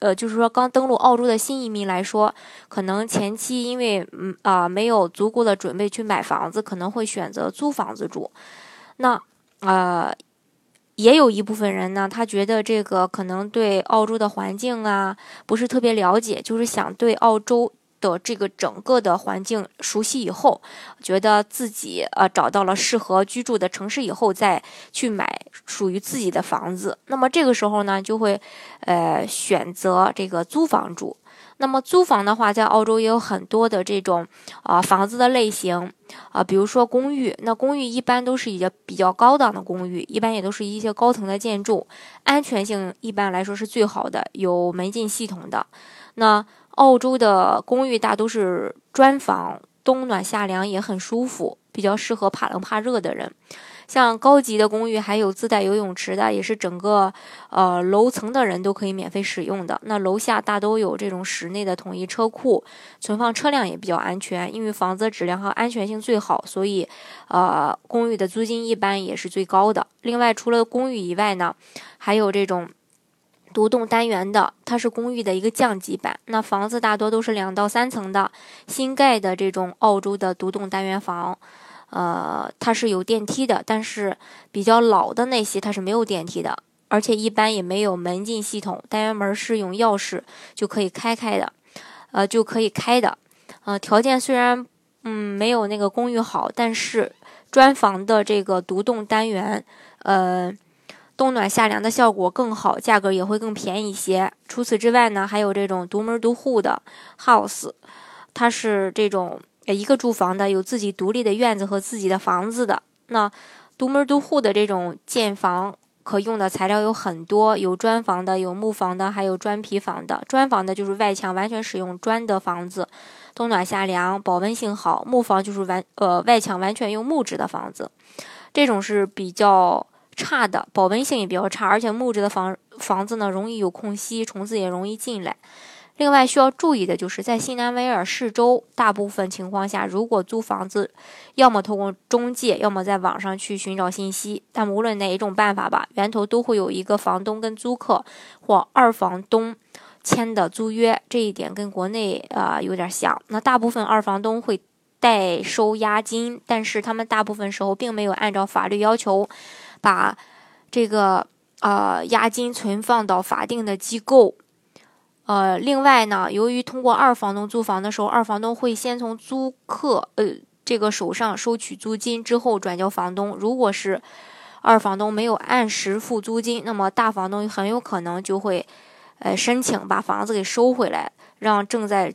呃，就是说刚登陆澳洲的新移民来说，可能前期因为嗯啊没有足够的准备去买房子，可能会选择租房子住。那啊，也有一部分人呢，他觉得这个可能对澳洲的环境啊不是特别了解，就是想对澳洲。的这个整个的环境熟悉以后，觉得自己呃找到了适合居住的城市以后，再去买属于自己的房子。那么这个时候呢，就会呃选择这个租房住。那么租房的话，在澳洲也有很多的这种啊房子的类型啊，比如说公寓。那公寓一般都是一些比较高档的公寓，一般也都是一些高层的建筑，安全性一般来说是最好的，有门禁系统的。那澳洲的公寓大都是砖房，冬暖夏凉也很舒服，比较适合怕冷怕热的人。像高级的公寓还有自带游泳池的，也是整个呃楼层的人都可以免费使用的。那楼下大都有这种室内的统一车库，存放车辆也比较安全，因为房子质量和安全性最好，所以呃公寓的租金一般也是最高的。另外，除了公寓以外呢，还有这种。独栋单元的，它是公寓的一个降级版。那房子大多都是两到三层的，新盖的这种澳洲的独栋单元房，呃，它是有电梯的，但是比较老的那些它是没有电梯的，而且一般也没有门禁系统，单元门是用钥匙就可以开开的，呃，就可以开的。呃，条件虽然嗯没有那个公寓好，但是砖房的这个独栋单元，呃。冬暖夏凉的效果更好，价格也会更便宜一些。除此之外呢，还有这种独门独户的 house，它是这种一个住房的，有自己独立的院子和自己的房子的。那独门独户的这种建房可用的材料有很多，有砖房的，有木房的，还有砖皮房的。砖房的就是外墙完全使用砖的房子，冬暖夏凉，保温性好。木房就是完呃外墙完全用木质的房子，这种是比较。差的保温性也比较差，而且木质的房房子呢容易有空隙，虫子也容易进来。另外需要注意的就是在新南威尔士州，大部分情况下，如果租房子，要么通过中介，要么在网上去寻找信息。但无论哪一种办法吧，源头都会有一个房东跟租客或二房东签的租约，这一点跟国内啊有点像。那大部分二房东会代收押金，但是他们大部分时候并没有按照法律要求。把这个呃押金存放到法定的机构，呃，另外呢，由于通过二房东租房的时候，二房东会先从租客呃这个手上收取租金，之后转交房东。如果是二房东没有按时付租金，那么大房东很有可能就会呃申请把房子给收回来，让正在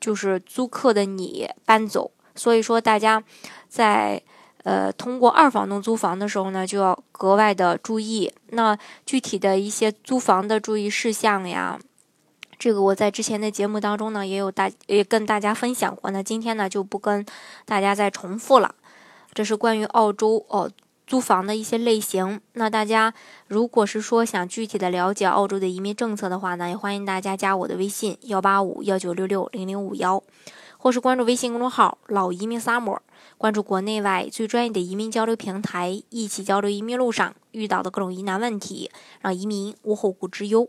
就是租客的你搬走。所以说，大家在。呃，通过二房东租房的时候呢，就要格外的注意。那具体的一些租房的注意事项呀，这个我在之前的节目当中呢，也有大也跟大家分享过。那今天呢，就不跟大家再重复了。这是关于澳洲哦租房的一些类型。那大家如果是说想具体的了解澳洲的移民政策的话呢，也欢迎大家加我的微信幺八五幺九六六零零五幺，或是关注微信公众号“老移民 summer”。关注国内外最专业的移民交流平台，一起交流移民路上遇到的各种疑难问题，让移民无后顾之忧。